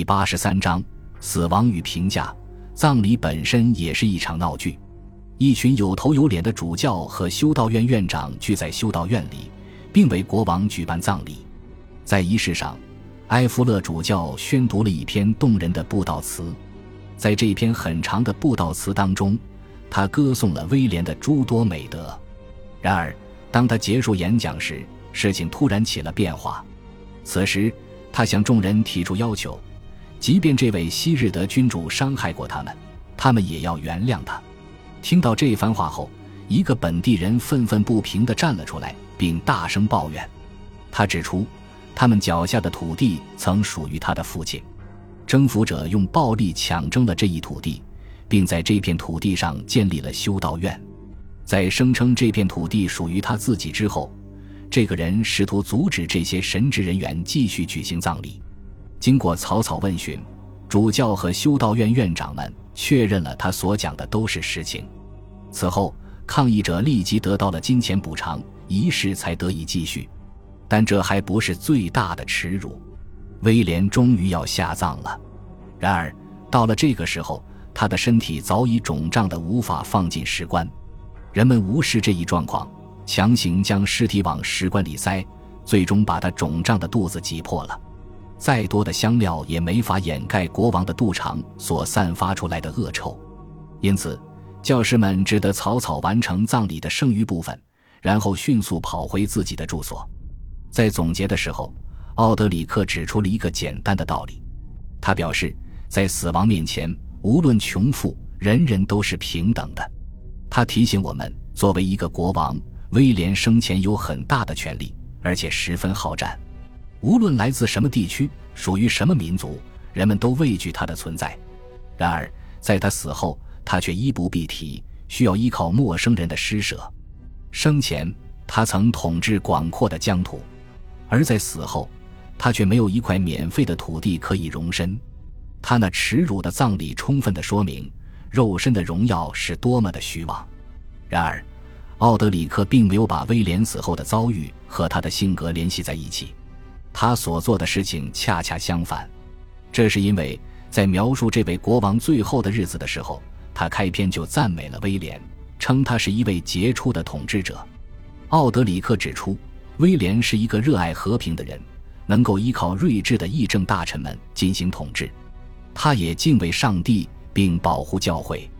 第八十三章死亡与评价。葬礼本身也是一场闹剧。一群有头有脸的主教和修道院院长聚在修道院里，并为国王举办葬礼。在仪式上，埃夫勒主教宣读了一篇动人的布道词。在这篇很长的布道词当中，他歌颂了威廉的诸多美德。然而，当他结束演讲时，事情突然起了变化。此时，他向众人提出要求：即便这位昔日的君主伤害过他们，他们也要原谅他。听到这番话后，一个本地人愤愤不平地站了出来，并大声抱怨。他指出，他们脚下的土地曾属于他的父亲。征服者用暴力抢争了这一土地，并在这片土地上建立了修道院。在声称这片土地属于他自己之后，这个人试图阻止这些神职人员继续举行葬礼。经过草草问询，主教和修道院院长们确认了他所讲的都是实情。此后，抗议者立即得到了金钱补偿，仪式才得以继续。但这还不是最大的耻辱。威廉终于要下葬了，然而到了这个时候，他的身体早已肿胀的无法放进石棺。人们无视这一状况，强行将尸体往石棺里塞，最终把他肿胀的肚子挤破了。再多的香料也没法掩盖国王的肚肠所散发出来的恶臭，因此教师们只得草草完成葬礼的剩余部分，然后迅速跑回自己的住所。在总结的时候。奥德里克指出了一个简单的道理，他表示，在死亡面前，无论穷富，人人都是平等的。他提醒我们，作为一个国王，威廉生前有很大的权力，而且十分好战。无论来自什么地区，属于什么民族，人们都畏惧他的存在。然而，在他死后，他却衣不蔽体，需要依靠陌生人的施舍。生前，他曾统治广阔的疆土，而在死后，他却没有一块免费的土地可以容身，他那耻辱的葬礼充分的说明肉身的荣耀是多么的虚妄。然而，奥德里克并没有把威廉死后的遭遇和他的性格联系在一起，他所做的事情恰恰相反。这是因为在描述这位国王最后的日子的时候，他开篇就赞美了威廉，称他是一位杰出的统治者。奥德里克指出，威廉是一个热爱和平的人。能够依靠睿智的议政大臣们进行统治，他也敬畏上帝并保护教会。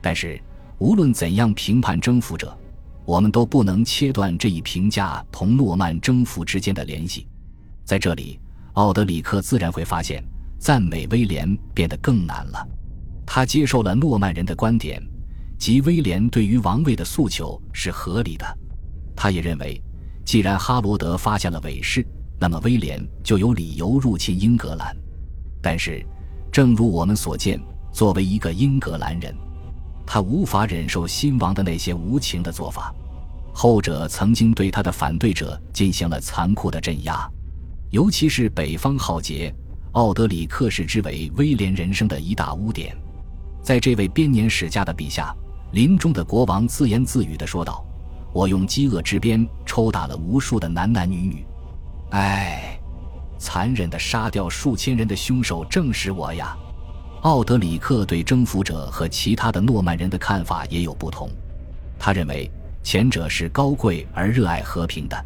但是，无论怎样评判征服者，我们都不能切断这一评价同诺曼征服之间的联系。在这里，奥德里克自然会发现，赞美威廉变得更难了。他接受了诺曼人的观点，即威廉对于王位的诉求是合理的。他也认为，既然哈罗德发现了伪事，那么威廉就有理由入侵英格兰，但是，正如我们所见，作为一个英格兰人，他无法忍受新王的那些无情的做法。后者曾经对他的反对者进行了残酷的镇压，尤其是北方浩劫，奥德里克视之为威廉人生的一大污点。在这位编年史家的笔下，临终的国王自言自语地说道：“我用饥饿之鞭抽打了无数的男男女女。”唉，残忍的杀掉数千人的凶手正是我呀！奥德里克对征服者和其他的诺曼人的看法也有不同。他认为前者是高贵而热爱和平的，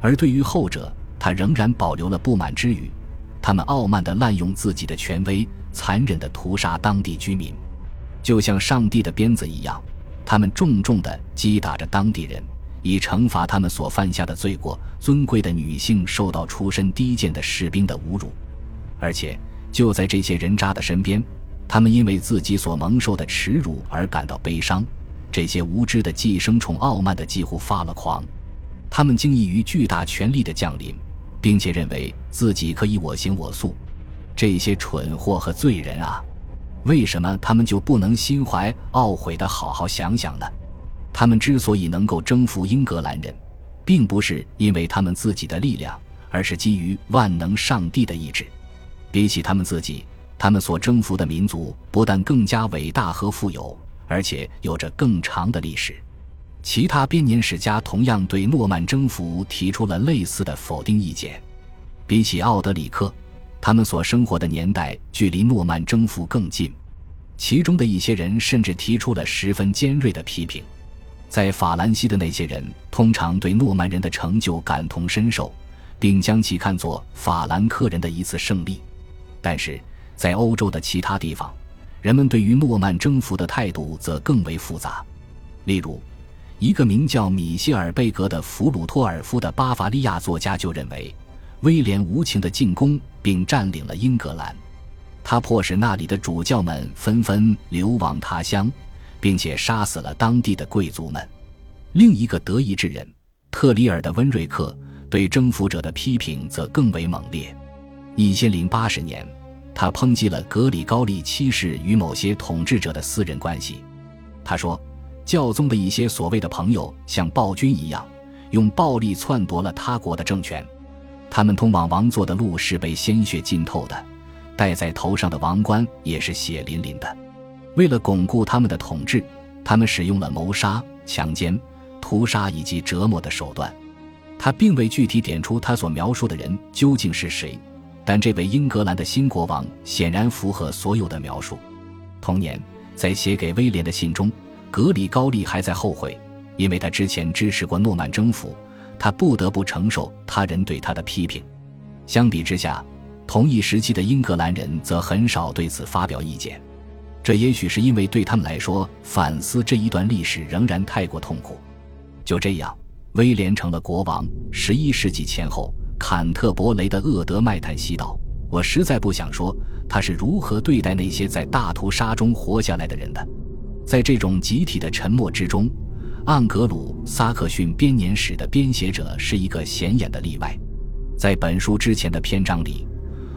而对于后者，他仍然保留了不满之语。他们傲慢地滥用自己的权威，残忍地屠杀当地居民，就像上帝的鞭子一样。他们重重地击打着当地人。以惩罚他们所犯下的罪过。尊贵的女性受到出身低贱的士兵的侮辱，而且就在这些人渣的身边，他们因为自己所蒙受的耻辱而感到悲伤。这些无知的寄生虫傲慢的几乎发了狂，他们惊异于巨大权力的降临，并且认为自己可以我行我素。这些蠢货和罪人啊，为什么他们就不能心怀懊悔的好好想想呢？他们之所以能够征服英格兰人，并不是因为他们自己的力量，而是基于万能上帝的意志。比起他们自己，他们所征服的民族不但更加伟大和富有，而且有着更长的历史。其他编年史家同样对诺曼征服提出了类似的否定意见。比起奥德里克，他们所生活的年代距离诺曼征服更近。其中的一些人甚至提出了十分尖锐的批评。在法兰西的那些人通常对诺曼人的成就感同身受，并将其看作法兰克人的一次胜利。但是在欧洲的其他地方，人们对于诺曼征服的态度则更为复杂。例如，一个名叫米歇尔·贝格的弗鲁托尔夫的巴伐利亚作家就认为，威廉无情的进攻并占领了英格兰，他迫使那里的主教们纷纷流亡他乡。并且杀死了当地的贵族们。另一个德意志人特里尔的温瑞克对征服者的批评则更为猛烈。一千零八十年，他抨击了格里高利七世与某些统治者的私人关系。他说，教宗的一些所谓的朋友像暴君一样，用暴力篡夺了他国的政权。他们通往王座的路是被鲜血浸透的，戴在头上的王冠也是血淋淋的。为了巩固他们的统治，他们使用了谋杀、强奸、屠杀以及折磨的手段。他并未具体点出他所描述的人究竟是谁，但这位英格兰的新国王显然符合所有的描述。同年，在写给威廉的信中，格里高利还在后悔，因为他之前支持过诺曼征服，他不得不承受他人对他的批评。相比之下，同一时期的英格兰人则很少对此发表意见。这也许是因为对他们来说，反思这一段历史仍然太过痛苦。就这样，威廉成了国王。十一世纪前后，坎特伯雷的厄德麦坦西道：“我实在不想说他是如何对待那些在大屠杀中活下来的人的。”在这种集体的沉默之中，盎格鲁撒克逊编年史的编写者是一个显眼的例外。在本书之前的篇章里，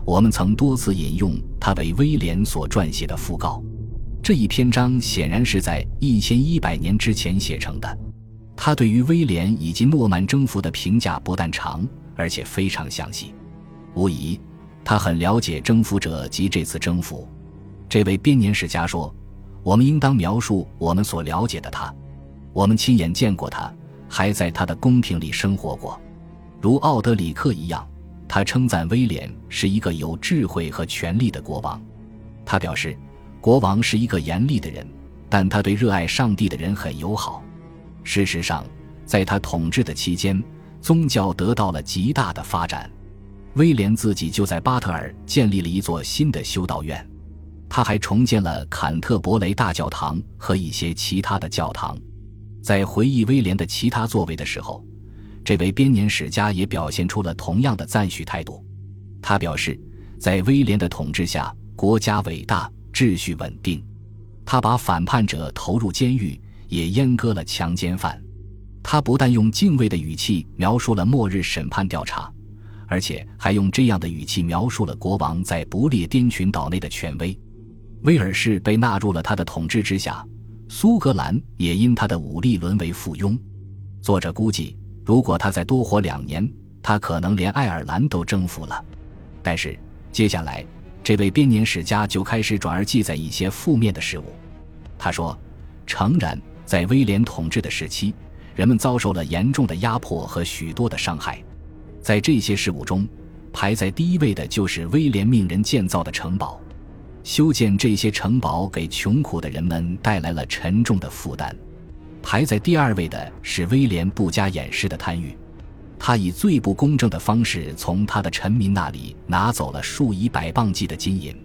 我们曾多次引用他为威廉所撰写的讣告。这一篇章显然是在一千一百年之前写成的。他对于威廉以及诺曼征服的评价不但长，而且非常详细。无疑，他很了解征服者及这次征服。这位编年史家说：“我们应当描述我们所了解的他。我们亲眼见过他，还在他的宫廷里生活过。如奥德里克一样，他称赞威廉是一个有智慧和权力的国王。他表示。”国王是一个严厉的人，但他对热爱上帝的人很友好。事实上，在他统治的期间，宗教得到了极大的发展。威廉自己就在巴特尔建立了一座新的修道院，他还重建了坎特伯雷大教堂和一些其他的教堂。在回忆威廉的其他作为的时候，这位编年史家也表现出了同样的赞许态度。他表示，在威廉的统治下，国家伟大。秩序稳定，他把反叛者投入监狱，也阉割了强奸犯。他不但用敬畏的语气描述了末日审判调查，而且还用这样的语气描述了国王在不列颠群岛内的权威。威尔士被纳入了他的统治之下，苏格兰也因他的武力沦为附庸。作者估计，如果他再多活两年，他可能连爱尔兰都征服了。但是接下来。这位编年史家就开始转而记载一些负面的事物。他说：“诚然，在威廉统治的时期，人们遭受了严重的压迫和许多的伤害。在这些事物中，排在第一位的就是威廉命人建造的城堡。修建这些城堡给穷苦的人们带来了沉重的负担。排在第二位的是威廉不加掩饰的贪欲。”他以最不公正的方式从他的臣民那里拿走了数以百磅计的金银。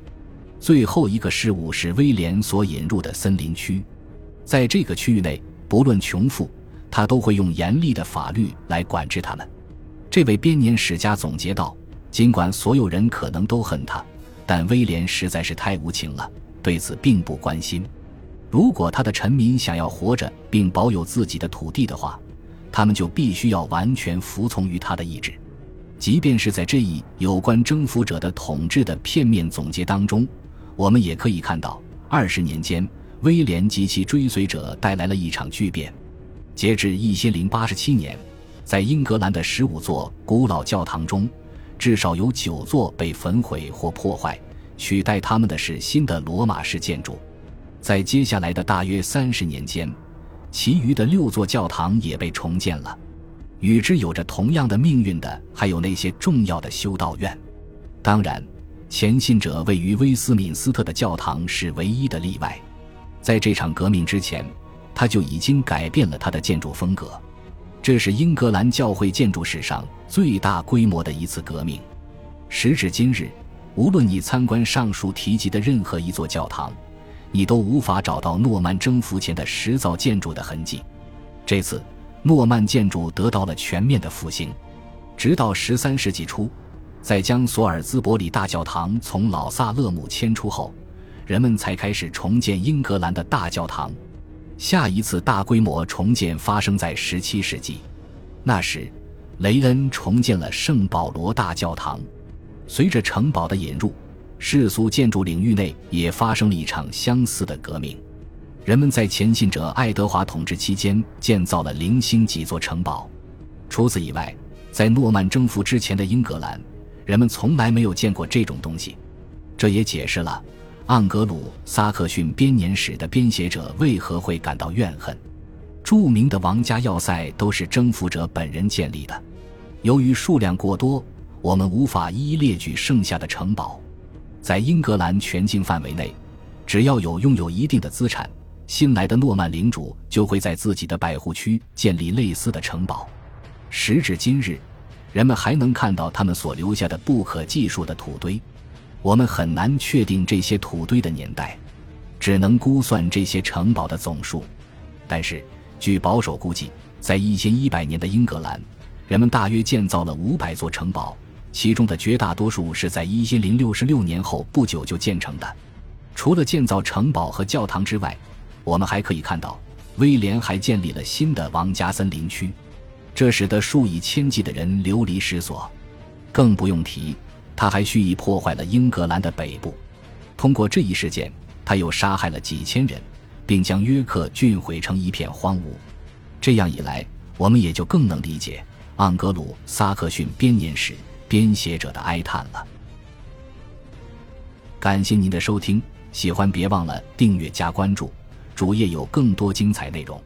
最后一个事物是威廉所引入的森林区，在这个区域内，不论穷富，他都会用严厉的法律来管制他们。这位编年史家总结道：“尽管所有人可能都恨他，但威廉实在是太无情了，对此并不关心。如果他的臣民想要活着并保有自己的土地的话。”他们就必须要完全服从于他的意志，即便是在这一有关征服者的统治的片面总结当中，我们也可以看到，二十年间，威廉及其追随者带来了一场巨变。截至一千零八十七年，在英格兰的十五座古老教堂中，至少有九座被焚毁或破坏，取代他们的是新的罗马式建筑。在接下来的大约三十年间。其余的六座教堂也被重建了，与之有着同样的命运的还有那些重要的修道院。当然，前信者位于威斯敏斯特的教堂是唯一的例外。在这场革命之前，他就已经改变了他的建筑风格。这是英格兰教会建筑史上最大规模的一次革命。时至今日，无论你参观上述提及的任何一座教堂，你都无法找到诺曼征服前的石造建筑的痕迹。这次，诺曼建筑得到了全面的复兴。直到十三世纪初，在将索尔兹伯里大教堂从老萨勒姆迁出后，人们才开始重建英格兰的大教堂。下一次大规模重建发生在十七世纪，那时，雷恩重建了圣保罗大教堂。随着城堡的引入，世俗建筑领域内也发生了一场相似的革命。人们在前信者爱德华统治期间建造了零星几座城堡。除此以外，在诺曼征服之前的英格兰，人们从来没有见过这种东西。这也解释了盎格鲁撒克逊编年史的编写者为何会感到怨恨。著名的王家要塞都是征服者本人建立的，由于数量过多。我们无法一一列举剩下的城堡，在英格兰全境范围内，只要有拥有一定的资产，新来的诺曼领主就会在自己的百户区建立类似的城堡。时至今日，人们还能看到他们所留下的不可计数的土堆。我们很难确定这些土堆的年代，只能估算这些城堡的总数。但是，据保守估计，在一千一百年的英格兰，人们大约建造了五百座城堡。其中的绝大多数是在一千零六十六年后不久就建成的。除了建造城堡和教堂之外，我们还可以看到，威廉还建立了新的王家森林区，这使得数以千计的人流离失所。更不用提，他还蓄意破坏了英格兰的北部。通过这一事件，他又杀害了几千人，并将约克郡毁成一片荒芜。这样一来，我们也就更能理解盎格鲁撒克逊编年史。编写者的哀叹了。感谢您的收听，喜欢别忘了订阅加关注，主页有更多精彩内容。